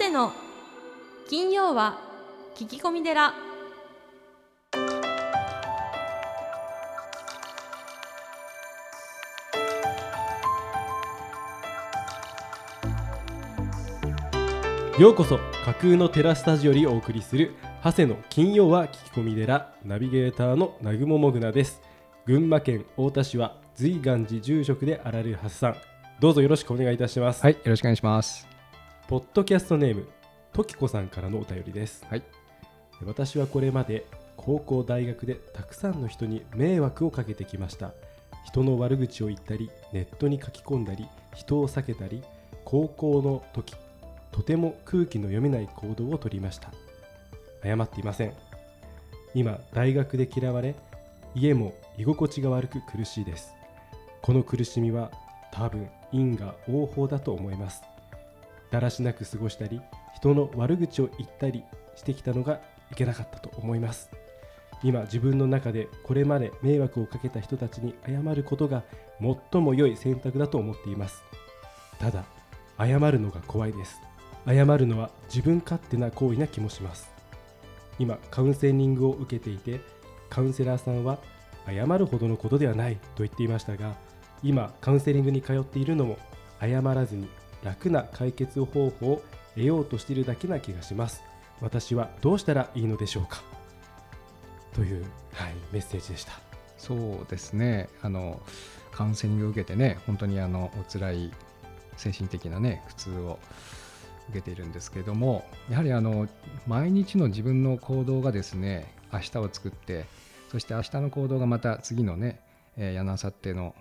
谷の。金曜は聞き込み寺。ようこそ架空のテラスタジオにお送りする長谷の金曜は聞き込み寺ナビゲーターの南雲もぐなです。群馬県太田市は随願寺住職であられる長谷さん。どうぞよろしくお願いいたします、はい、よろしくお願いします。ポッドキャストネームときこさんからのお便りです。はい、私はこれまで高校大学でたくさんの人に迷惑をかけてきました。人の悪口を言ったりネットに書き込んだり人を避けたり高校の時とても空気の読めない行動をとりました。謝っていません。今大学で嫌われ家も居心地が悪く苦しいです。この苦しみは多分因果応報だと思いますだらしなく過ごしたり人の悪口を言ったりしてきたのがいけなかったと思います。今自分の中でこれまで迷惑をかけた人たちに謝ることが最も良い選択だと思っています。ただ謝るのが怖いです。謝るのは自分勝手な行為な気もします。今カウンセリングを受けていてカウンセラーさんは謝るほどのことではないと言っていましたが今カウンセリングに通っているのも謝らずに楽な解決方法を得ようとしているだけな気がします。私はどうしたらいいのでしょうか？という、はい、メッセージでした。そうですね。あのカウンセリングを受けてね、本当にあのお辛い精神的なね苦痛を受けているんですけれども、やはりあの毎日の自分の行動がですね、明日を作って、そして明日の行動がまた次のね、えー、やなさっての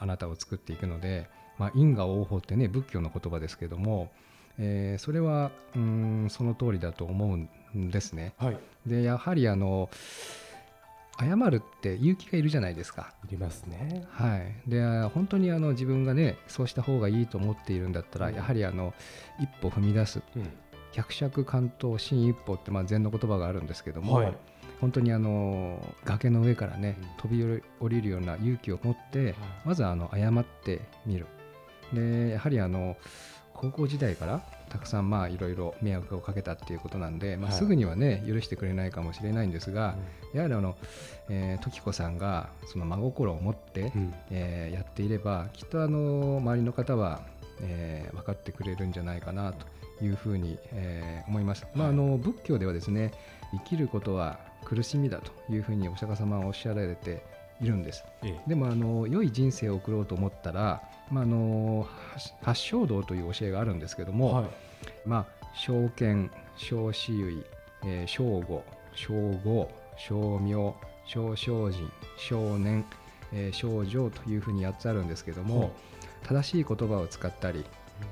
あなたを作っていくので、まあ、因果応報ってね仏教の言葉ですけれども、えーそれはうーんその通りだと思うんですね。はい。でやはりあの謝るって勇気がいるじゃないですか。いりますね。はい、で本当にあの自分がねそうした方がいいと思っているんだったら、うん。やはりあの一歩踏み出す。うん。百尺関東新一歩ってまあ禅の言葉があるんですけども、はい。本当にあの崖の上からね、うん。飛び降りるような勇気を持って、まずあの謝ってみるでやはりあの高校時代からたくさんまあいろいろ迷惑をかけたっていうことなんで、まあ、はい。すぐにはね許してくれないかもしれないんですが、やはりあの、えー時子さんがその真心を持って、うん。えーやっていればきっとあの周りの方は、えー分かってくれるんじゃないかなというふうに、えー思います、まあ、あの仏教ではですね生きることは苦しみだというふうにお釈迦様はおっしゃられているんです。ええ。でもあの良い人生を送ろうと思ったら、まあ、あの八八正道という教えがあるんですけども、はい。まあ、正見、正子唯、えー正語、正語、正名、正精進、正念、えー正常というふうに8つあるんですけども、正しい言葉を使ったり、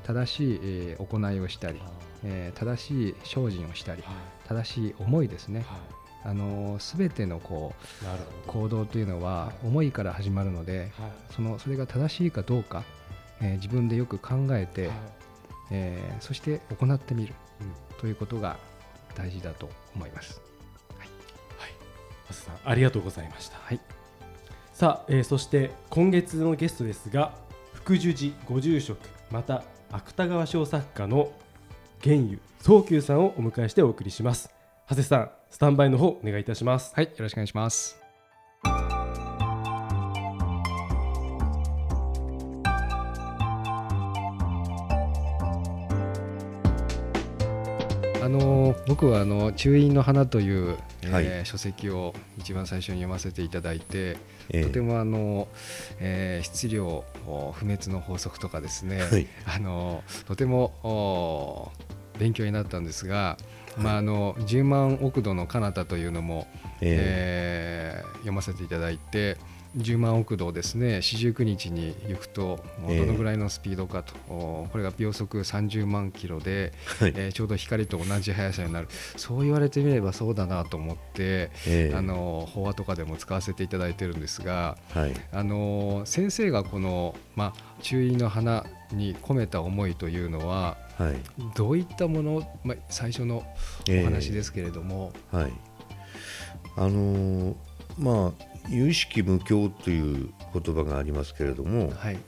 正しい、えー行いをしたり、えー正しい精進をしたり、正しい思いですね。あのすべてのこう行動というのは思いから始まるので、はい。そのそれが正しいかどうか、えー自分でよく考えて、はい。えーそして行ってみるうん。ということが大事だと思います。マスさんありがとうございました。はい、さあ、えーそして今月のゲストですが福寿寺ご住職また芥川賞作家の玄湯宗久さんをお迎えしてお送りします。長谷さんスタンバイの方お願いいたします。はい、よろしくお願いします。あの僕はあの中院の花という、えーはい。書籍を一番最初に読ませていただいて、ええ。とてもあの、えー質量お不滅の法則とかですね、はい。あのとてもお勉強になったんですが、まあ、あの10万億度の彼方というのも、ええ。ー読ませていただいて10万億度をですね四十九日に行くとどのぐらいのスピードかと、おこれが秒速30万キロで、はい。えーちょうど光と同じ速さになる。そう言われてみればそうだなと思って、ええ。あの法話とかでも使わせていただいてるんですが、はい。あの先生がこの、まあ、中医の花に込めた思いというのははい。どういったもの、まあ、最初のお話ですけれども、はい。あのーまあ有意識無境という言葉がありますけれどもはい。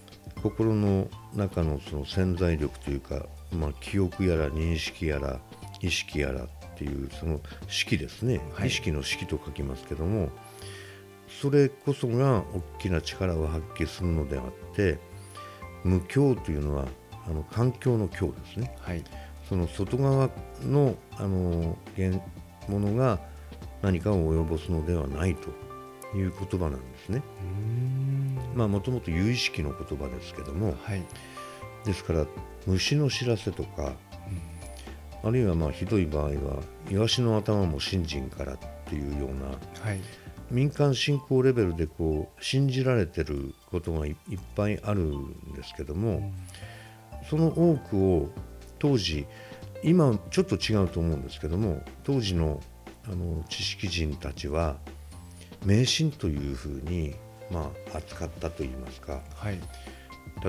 心の中のその潜在力というかまあ、記憶やら認識やら意識やらっていうその識ですね、はい。意識の識と書きますけどもそれこそが大きな力を発揮するのであって無境というのはあの環境の境ですね。はい。その外側のあの現ものが何かを及ぼすのではないという言葉なんですね。まあもともと有意識の言葉ですけどもはい。ですから虫の知らせとか、あるいはまあひどい場合はイワシの頭も信心からっていうようなはい。民間信仰レベルでこう信じられてることがいいっぱいあるんですけども、その多くを当時今ちょっと違うと思うんですけども当時のあの知識人たちは迷信というふうに、まあ、扱ったといいますか。はい。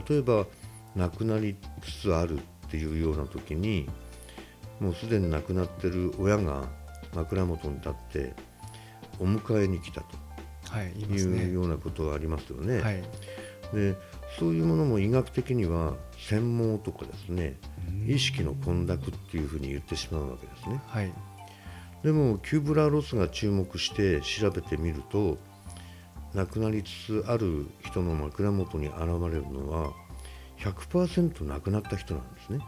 例えば亡くなりつつあるっていうような時にもうすでに亡くなってる親が枕元に立ってお迎えに来たはい言いというようなことがありますよね。はい。でそういうものも医学的には専門とかですね意識の混濁っていうふうに言ってしまうわけですね。はい。でもキューブラー・ロスが注目して調べてみると亡くなりつつある人の枕元に現れるのは100%亡くなった人なんですね。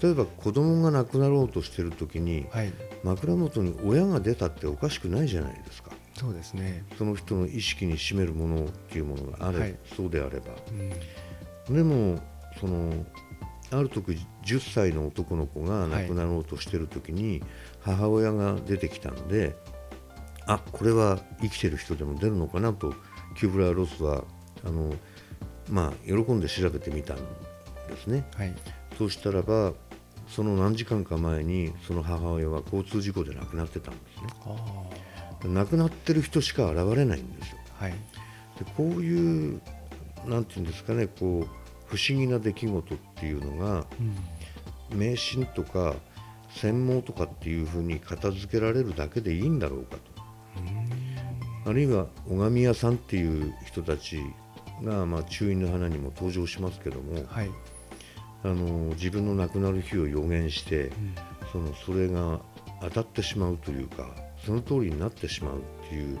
例えば子供が亡くなろうとしてる時にはい。枕元に親が出たっておかしくないじゃないですかそうですね。その人の意識に占めるものっていうものがあれ、はい。そうであれば。うん。でもそのある時10歳の男の子が亡くなろうとしてる時に母親が出てきたので、あこれは生きてる人でも出るのかなとキューブラー・ロスはあの、まあ、喜んで調べてみたんですね。はい。そうしたらばその何時間か前にその母親は交通事故で亡くなってたんですね。あ亡くなってる人しか現れないんですよ。あはい。でこういうなんていうんですかねこう不思議な出来事っていうのがうん。迷信とか専門とかっていうふうに片付けられるだけでいいんだろうかと。あるいは拝み屋さんっていう人たちが、まあ、中院の花にも登場しますけどもはい。あの自分の亡くなる日を予言してそのそれが当たってしまうというかその通りになってしまうっていう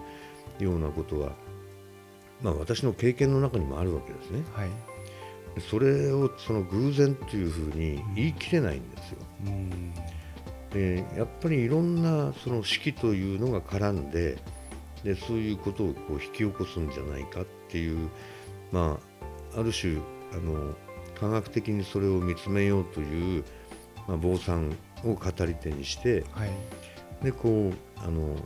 ようなことは、まあ、私の経験の中にもあるわけですね。はいそれをその偶然というふうに言い切れないんですよ。うんでやっぱりいろんなその式というのが絡んででそういうことをこう引き起こすんじゃないかっていう、まあ、ある種あの科学的にそれを見つめようという、まあ、坊さんを語り手にしてはいでこうあの、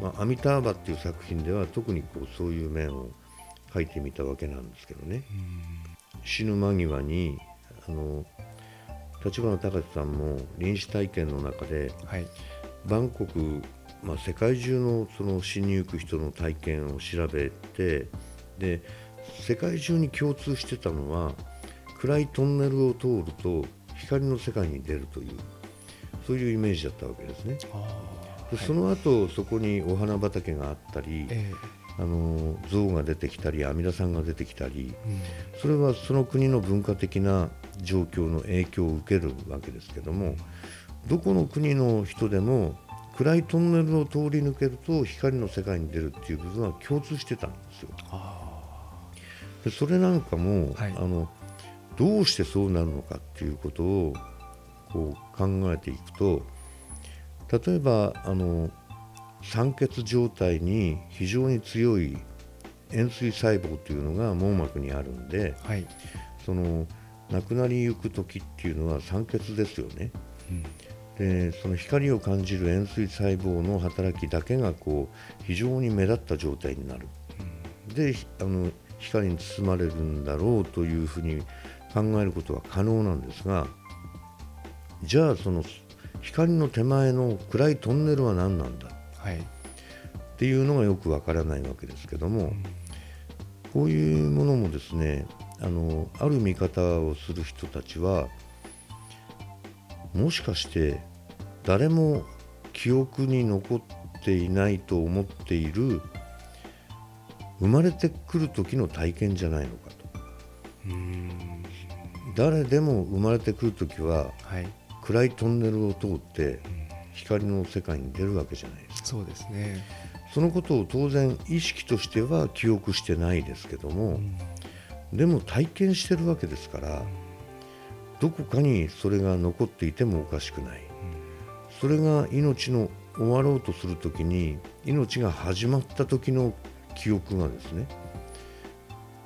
まあ、アミターバっていう作品では特にこうそういう面を書いてみたわけなんですけどね。死ぬ間際にあの立花隆さんも臨死体験の中ではいバンコク、まあ、世界中のその死にゆく人の体験を調べてで世界中に共通してたのは暗いトンネルを通ると光の世界に出るというそういうイメージだったわけですね。あでその後そこにお花畑があったりえあの像が出てきたり阿弥陀さんが出てきたりえうん。それはその国の文化的な状況の影響を受けるわけですけどもどこの国の人でも暗いトンネルを通り抜けると光の世界に出るっていう部分は共通してたんですよ。あでそれなんかも、はい。あのどうしてそうなるのかっていうことをこう考えていくと例えばあの酸欠状態に非常に強い塩水細胞というのが網膜にあるんであはいその亡くなりゆく時っていうのは酸欠ですよね。でその光を感じる塩水細胞の働きだけがこう非常に目立った状態になる。でひあの光に包まれるんだろうというふうに考えることは可能なんですがじゃあその光の手前の暗いトンネルは何なんだ？はい。っていうのがよくわからないわけですけども、こういうものもですねあのある見方をする人たちはもしかして誰も記憶に残っていないと思っている生まれてくる時の体験じゃないのかと。誰でも生まれてくる時ははい、暗いトンネルを通って光の世界に出るわけじゃないですか。そうですね。そのことを当然意識としては記憶してないですけども、でも体験してるわけですからどこかにそれが残っていてもおかしくない。それが命の終わろうとするときに命が始まった時の記憶がですね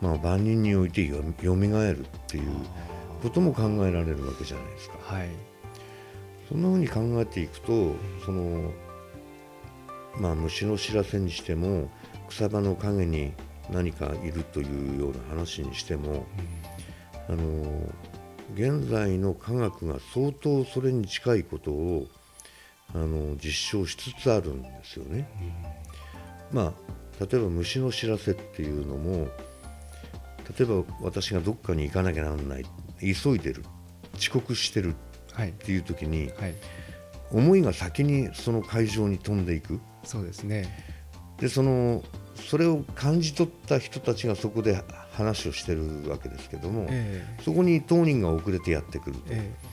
まあ万人においてよよみがえるっていうことも考えられるわけじゃないですか。はい、そんなふうに考えていくとそのまあ虫の知らせにしても草場の陰に何かいるというような話にしても、あの現在の科学が相当それに近いことをあの実証しつつあるんですよね。まあ例えば虫の知らせっていうのも例えば私がどっかに行かなきゃならない急いでる遅刻してるっ、ていう時にはい、思いが先にその会場に飛んでいく。そうですね。でそのそれを感じ取った人たちがそこで話をしてるわけですけども、えそこに当人が遅れてやってくるええ。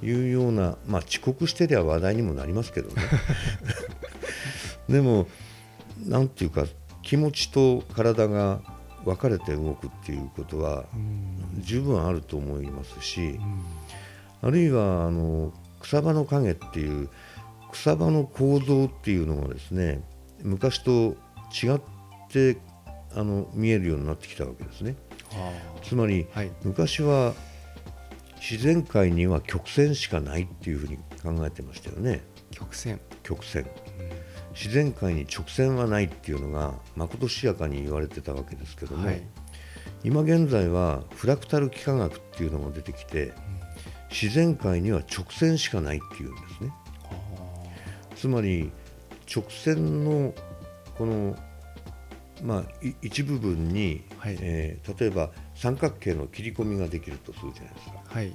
というような、まあ、遅刻してりゃ話題にもなりますけどね。でもなんていうか気持ちと体が分かれて動くっていうことは十分あると思いますし、うんあるいはあの草場の影っていう草場の構造っていうのがですね昔と違ってあの見えるようになってきたわけですね。あ。つまりあはい、昔は自然界には曲線しかないっていうふうに考えてましたよね。曲線。曲線。自然界に直線はないっていうのがまことしやかに言われてたわけですけども、はい、今現在はフラクタル幾何学っていうのが出てきて自然界には直線しかないっていうんですね。つまり直線のこの、まあ、い一部分に、はい。えー例えば三角形の切り込みができるとするじゃないですか。はい、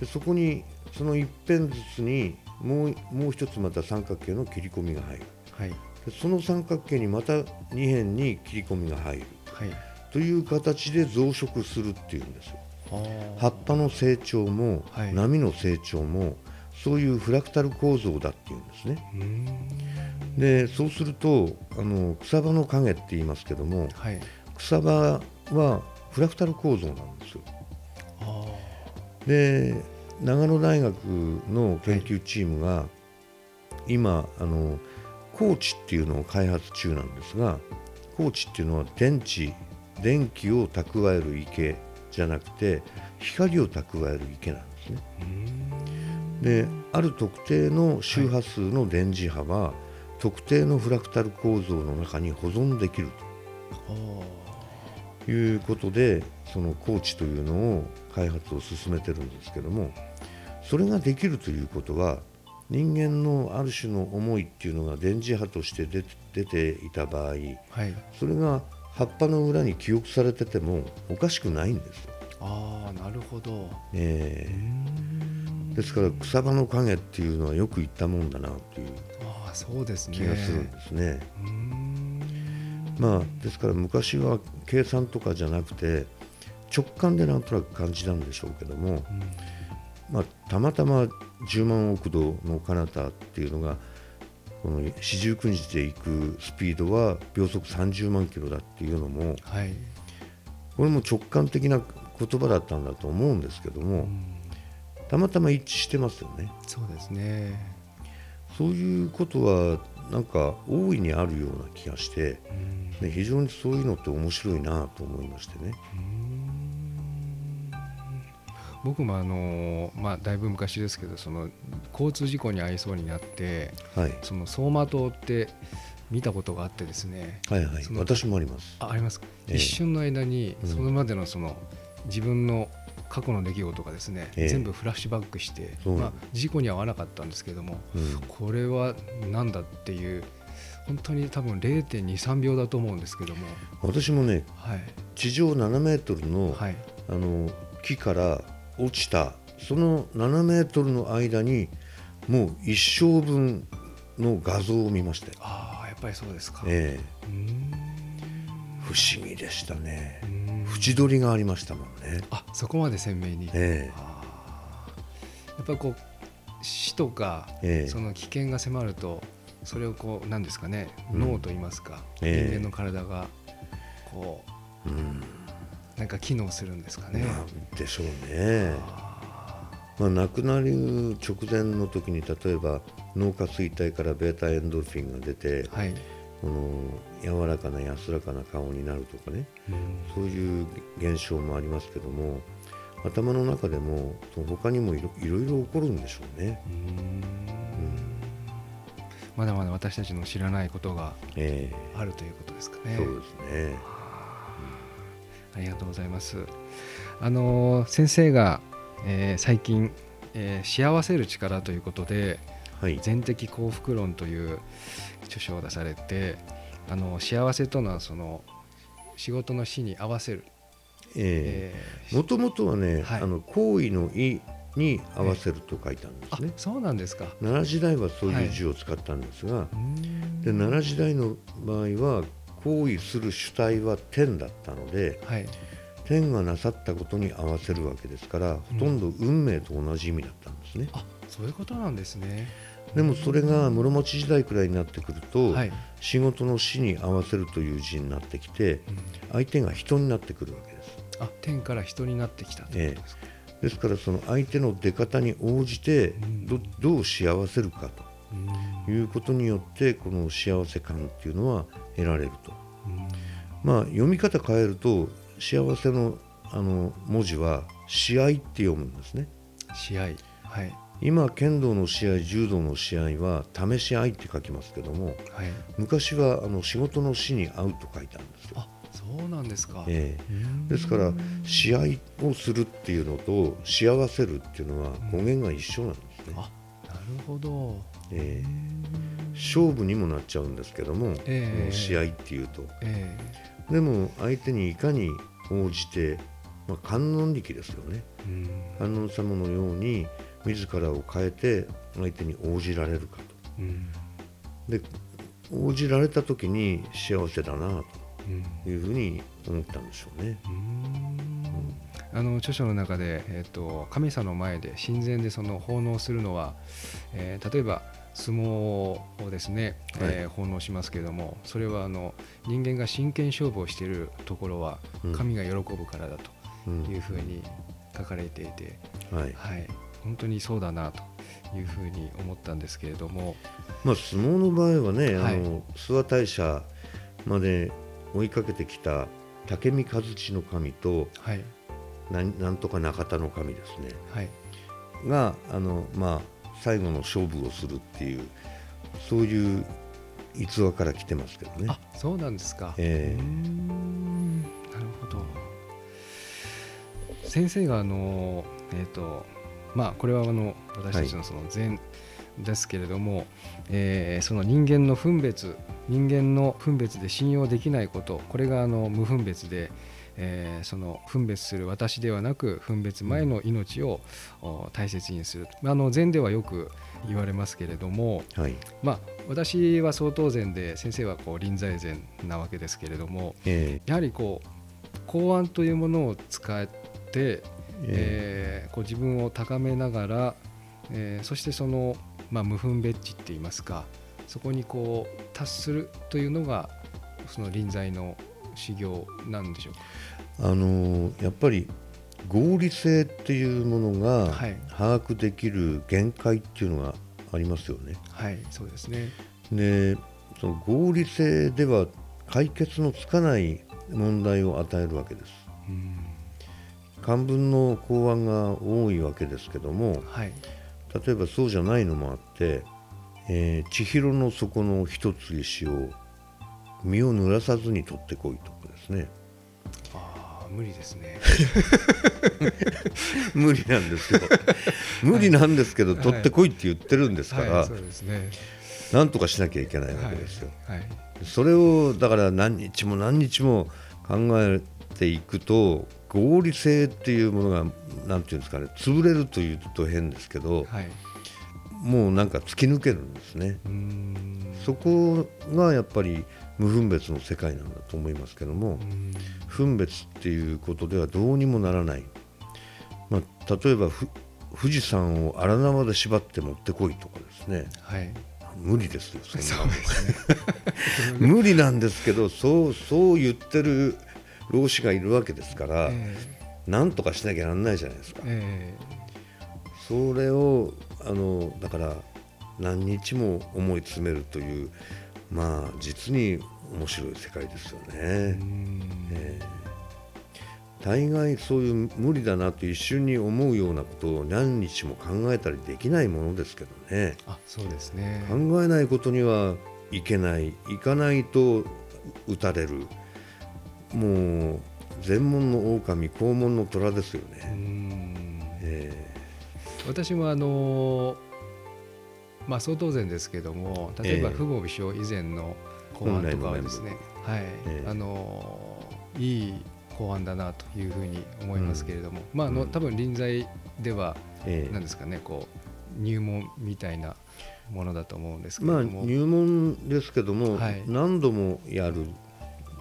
でそこにその一辺ずつにもうもう一つまた三角形の切り込みが入る。はい、でその三角形にまた二辺に切り込みが入る。はい。という形で増殖するっていうんですよ。あ葉っぱの成長も、はい。波の成長もそういうフラクタル構造だっていうんですね。でそうするとあの草場の影って言いますけどもはい。草場はフラクタル構造なんですよ。あで長野大学の研究チームが、今あの高知っていうのを開発中なんですが高知っていうのは電池電気を蓄える池じゃなくて光を蓄える池なんですねである特定の周波数の電磁波は、特定のフラクタル構造の中に保存できるあということでその高知というのを開発を進めてるんですけどもそれができるということは人間のある種の思いっていうのが電磁波として出ていた場合あ。はい。それが葉っぱの裏に記憶されててもおかしくないんですよ。ああ、なるほど。えうーですから草場の影っていうのはよく言ったもんだなというああ、そうですね。気がするんですね。まあ、ですから昔は計算とかじゃなくて直感でなんとなく感じたんでしょうけども、うんまあ、たまたま10万億度の彼方っていうのがこの四十九日で行くスピードは秒速30万キロだっていうのもはい。これも直感的な言葉だったんだと思うんですけどもうんたまたま一致してますよねそうですね。そういうことはなんか大いにあるような気がして、うんね、非常にそういうのって面白いなと思いましてね。僕もあのまあだいぶ昔ですけどその交通事故に遭いそうになってはい、その走馬灯って見たことがあってですねはいはい。私もあります。あありますか、ええ。一瞬の間にうん。それまでのその自分の過去の出来事がですね、ええ。全部フラッシュバックして、まあ事故には遭わなかったんですけどもうん。これは何だっていう本当に多分0.23秒だと思うんですけども。私もねはい。地上7メートルの,、はい。あの木から落ちた。その7メートルの間にもう一生分の画像を見ましたよ。ああやっぱりそうですか、え不思議でしたね。縁取りがありましたもんね。あそこまで鮮明に、えあー。やっぱりこう死とか、ええ。その危険が迫るとそれをこう何ですかね、うん。脳と言いますか、ええ。人間の体がこえうん。うなんか機能するんですかね。まあでしょうね。まあ、亡くなる直前の時に例えば脳下垂体からベータエンドルフィンが出て、はい、この柔らかな安らかな顔になるとかねそういう現象もありますけども頭の中でも他にもいろいろ起こるんでしょうね。まだまだ私たちの知らないことがえあるということですかね。えそうですね。ありがとうございます。あの先生が、えー最近、えー幸せる力ということではい。全的幸福論という著書を出されて、あの幸せとのはその仕事の死に合わせる。えええもともとはね、はいあの行為の意に合わせると書いたんですあね。そうなんですか。奈良時代はそういう字を使ったんですが、うーんで奈良時代の場合は行為する主体は天だったのではい。天がなさったことに合わせるわけですから、ほとんど運命と同じ意味だったんですね。あそういうことなんですね。でもそれが室町時代くらいになってくると、はい。仕事の死に合わせるという字になってきてうん相手が人になってくるわけです。あ天から人になってきたということですか。ですからその相手の出方に応じてうんどどう幸せるかうんということによってこの幸せ感っていうのは得られると。うんまあ読み方変えると幸せのあの文字は試合って読むんですね。試合はい今剣道の試合柔道の試合は試し合いって書きますけどもはい。昔はあの仕事の死に合うと書いたんですよ。あそうなんですか。ええうんですから試合をするっていうのと幸せるっていうのは語源が一緒なんですね。あなるほど。ええ勝負にもなっちゃうんですけども、ええ。この試合っていうと。えでも相手にいかに応じて、まあ、観音力ですよね。えうん。観音様のように自らを変えて相手に応じられるかうん。とで応じられた時に幸せだなうん。というふうに思ったんでしょうね。うん。あの著書の中で、えー、と神様の前で神前でその奉納するのは、えー例えば相撲をですね、えー奉納しますけれどもそれはあの人間が真剣勝負をしているところはうん。神が喜ぶからだとうん。いうふうに書かれていて、はい。はい、本当にそうだなというふうに思ったんですけれども、まあ、相撲の場合はね、はい。あの諏訪大社まで追いかけてきた武見和地の神とはい。なんなんとか中田の神ですね。はい。があの、まあ、最後の勝負をするっていうそういう逸話から来てますけどね。あそうなんですか。えーんなるほど。先生があのえっ、とまあこれはあの私たちのその禅ですけれども、えーその人間の分別人間の分別で信用できないことこれがあの無分別で、えーその分別する私ではなく分別前の命を、お大切にする。あの禅ではよく言われますけれども、はい。まあ、私は相当禅で先生はこう臨在禅なわけですけれどもえやはりこう公安というものを使って、え。えーこう自分を高めながら、えーそしてその、まあ、無分別地って言いますかそこにこう達するというのがその臨在の修行なんでしょうか？あのやっぱり合理性っていうものがはい把握できる限界っていうのがありますよね。はいそうですね。でその合理性では解決のつかない問題を与えるわけです。うん漢文の公案が多いわけですけどもはい例えばそうじゃないのもあって、えー千尋の底の一つ石を身を濡らさずに取ってこいとかですね。ああ無理ですね。無理なんですよ。無理なんですけど、はい。取ってこいって言ってるんですから、はいそうですね。なんとかしなきゃいけないわけですよ、はい。はい。それをだから何日も何日も考えていくと合理性っていうものがなんていうんですかね潰れるというと変ですけど、はい。もうなんか突き抜けるんですね。うーん。そこがやっぱり無分別の世界なんだと思いますけども分別っていうことではどうにもならない、まあ、例えばふ富士山を荒縄で縛って持ってこいとかですね。はい。無理ですよそんなそね。無理なんですけどそうそう言ってる老子がいるわけですから、え。なんとかしなきゃなんないじゃないですか。え。え。それをあのだから何日も思い詰めるというまあ実に面白い世界ですよね。ん。えー大概そういう無理だなと一瞬に思うようなことを何日も考えたりできないものですけどね。あそうですね。考えないことにはいけない行かないと撃たれる。もう全門の狼肛門の虎ですようね。ん。え私もあのまあ相当然ですけども例え。ばええ不合美症以前の公安とかはですね、はい、ええ。あのいい公安だなというふうに思いますけれども、まああのうん多分臨済では何ですかねこう入門みたいなものだと思うんですけれまあ入門ですけども、はい。何度もやる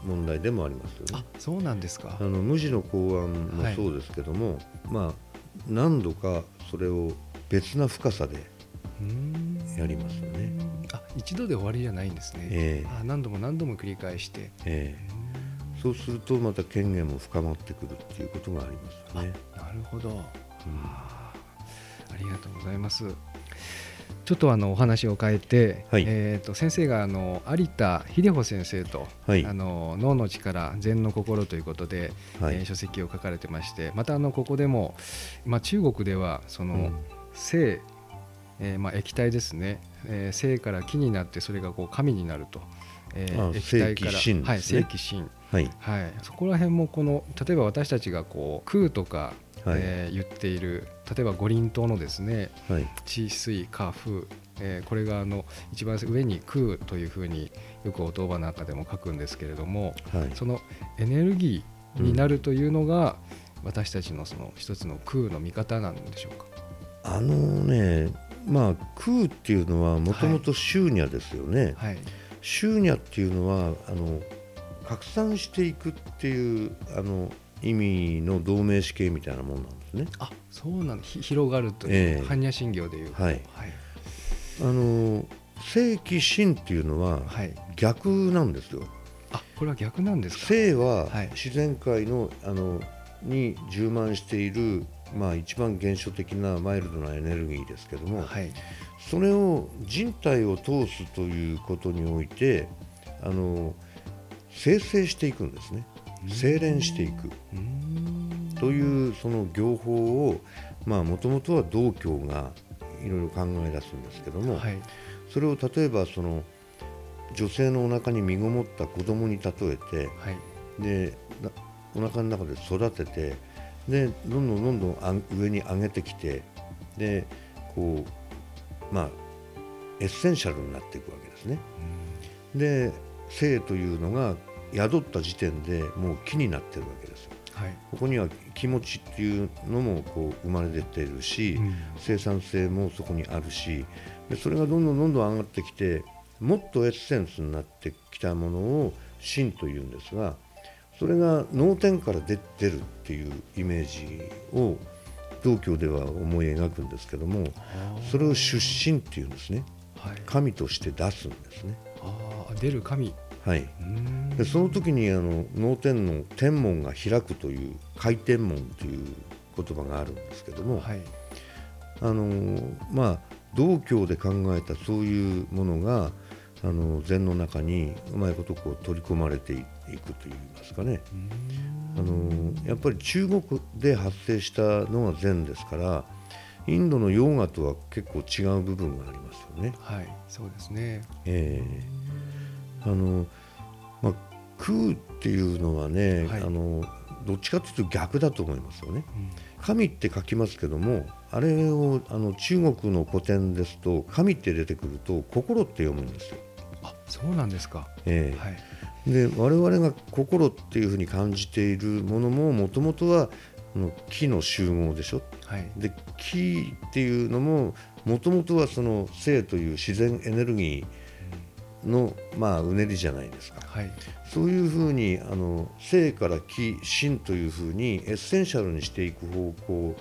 問題でもありますよあね。そうなんですか。あの無地の公安もそうですけども、まあ何度かそれを別な深さで、やりますよね。あ一度で終わりじゃないんですね、ええ。あ何度も何度も繰り返して。ええ。そうするとまた権限も深まってくるっていうことがありますよね。なるほど、うん。ありがとうございます。ちょっとあのお話を変えて、はい。えー、と先生があの有田秀穂先生と、はい。あの脳の力禅の心ということで、はい。えー書籍を書かれてましてまたあのここでも、まあ、中国ではその、うん。性、えーまあ、液体ですね、えー性から気になってそれがこう神になると、えーあ液体から。正気心はい、正気心はい。はい、そこら辺もこの例えば私たちがこう空とか、はい。えー言っている例えば五輪塔のですねはい。地水火風、えーこれがあの一番上に空というふうによくお言葉の中でも書くんですけれどもはい。そのエネルギーになるというのが、私たちのその一つの空の見方なんでしょうか？あのねまあ空っていうのはもともと執ニャですよね。はい、執ニャっていうのはあの拡散していくっていうあの意味の同名詞形みたいなもんなんですね。あそうなんひ広がるという、ええ。般若心経でいう。はい。はい。あの正気心っていうのははい、逆なんですよ。あこれは逆なんですか？性ははい。自然界のあのに充満している、まあ、一番原初的なマイルドなエネルギーですけども、はい。それを人体を通すということにおいてあの生成していくんですね。精錬していく。というその業法をもともとは道教がいろいろ考え出すんですけども、はい。それを例えばその女性のお腹に身ごもった子供に例えてはい。でなお腹の中で育ててでどんどんどんどん上に上げてきてでこうまあエッセンシャルになっていくわけですね。で性というのが宿った時点でもう気になってるわけですよ。はいここには気持ちっていうのもこう生まれ出てるし、生産性もそこにあるしでそれがどんどんどんどん上がってきてもっとエッセンスになってきたものを真というんですがそれが脳天から出出るっていうイメージを道教では思い描くんですけどもそれを出身っていうんですね。はい。神として出すんですね。あー出る神。はい、でその時にあの脳天の天門が開くという回天門という言葉があるんですけども、はい。あのまあ道教で考えたそういうものがあの禅の中にうまいことこう取り込まれていくといいますかね。あのやっぱり中国で発生したのが禅ですからインドのヨーガとは結構違う部分がありますよね。はいそうですね。ええ。あのまあ、空っていうのはね、はい。あのどっちかというと逆だと思いますよね。うん。神って書きますけどもあれをあの中国の古典ですと神って出てくると心って読むんですよ。あそうなんですか。ええ。はいで我々が心っていうふうに感じているものももともとはあの木の集合でしょ？はいで木っていうのももともとはその生という自然エネルギーの、まあ、うねりじゃないですかはいそういうふうにあの生から気心というふうにエッセンシャルにしていく方向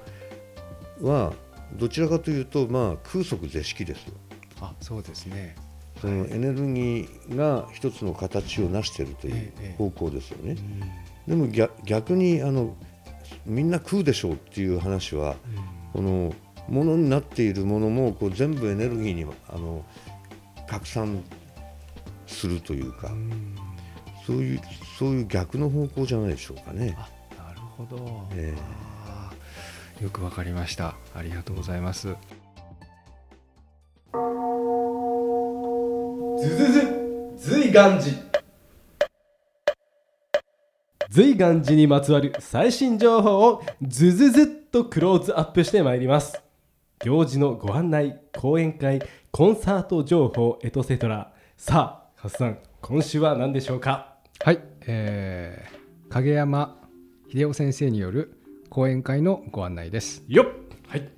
はどちらかというと、まあ、空即是色ですよ。あそうですねそのエネルギーが一つの形を成しているというええ方向ですよね。うん。でも逆逆にあのみんな空でしょうっていう話はこのものになっているものもこう全部エネルギーにあの拡散するというかうん。そういうそういう逆の方向じゃないでしょうかね。あなるほど、えーよくわかりました。ありがとうございますずずず随願寺随願寺にまつわる最新情報をずずずっとクローズアップしてまいります。行事のご案内講演会コンサート情報エトセトラ。さあハスさん今週は何でしょうか？はい、えー、影山秀夫先生による講演会のご案内です。よっ。はい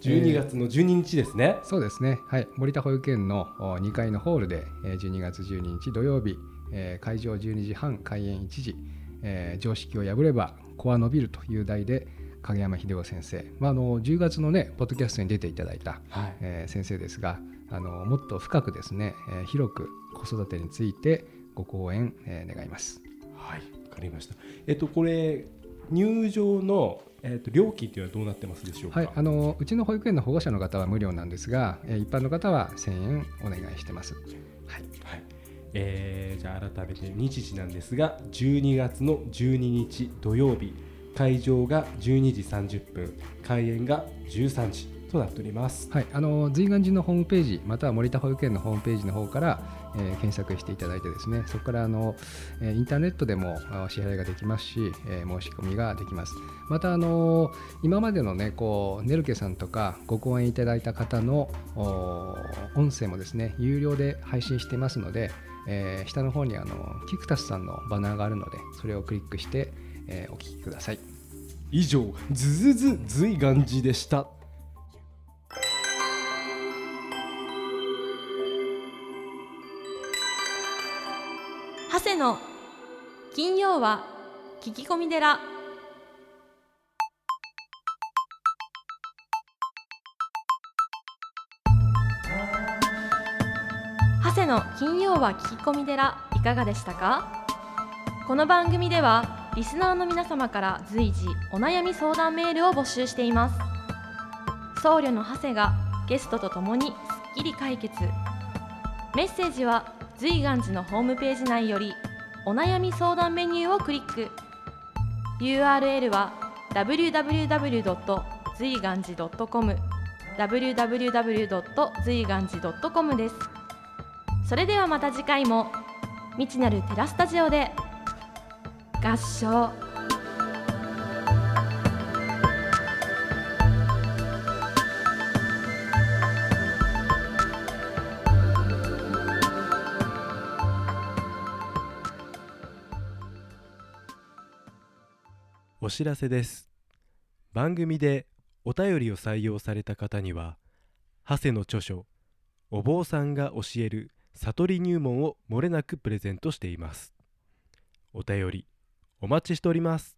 12月の12日ですね、そうですね、はい、森田保育園のお2階のホールで、えー12月12日土曜日、えー会場12時半、開演1時、えー常識を破れば子は伸びるという題で、影山秀夫先生、まあ、あの10月のね、ポッドキャストに出ていただいた、はい。えー先生ですがあの、もっと深くですね、えー広く子育てについてご講演、えー願います。はい。わかりました。えっとこれ入場の、えっと料金というのはどうなってますでしょうか？はい、あのうちの保育園の保護者の方は無料なんですが、えー一般の方は1000円お願いしてます。はい。はい。えーじゃあ改めて日時なんですが12月の12日土曜日会場が12時30分開演が13時となっております。はい、あの随願寺のホームページまたは森田保育園のホームページの方から、えー検索していただいてですねそこからあの、えインターネットでも支払いができますし、えー申し込みができます。またあの今までのねこうネルケさんとかご講演いただいた方の音声もですね有料で配信してますので、えー下の方にあのキクタスさんのバナーがあるのでそれをクリックして、えーお聞きください。以上ズズズ随願寺でした。長谷の金曜は聞き込み寺。長谷の金曜は聞き込み寺いかがでしたか？この番組ではリスナーの皆様から随時お悩み相談メールを募集しています。僧侶の長谷がゲストとともにすっきり解決。メッセージは随願寺のホームページ内よりお悩み相談メニューをクリック URL は www. 随願寺 .com www. 随願寺 .com ですそれではまた次回も未知なるテラスタジオで合唱知らせです。番組でお便りを採用された方には長谷の著書「お坊さんが教える悟り入門」をもれなくプレゼントしています。お便りお待ちしております。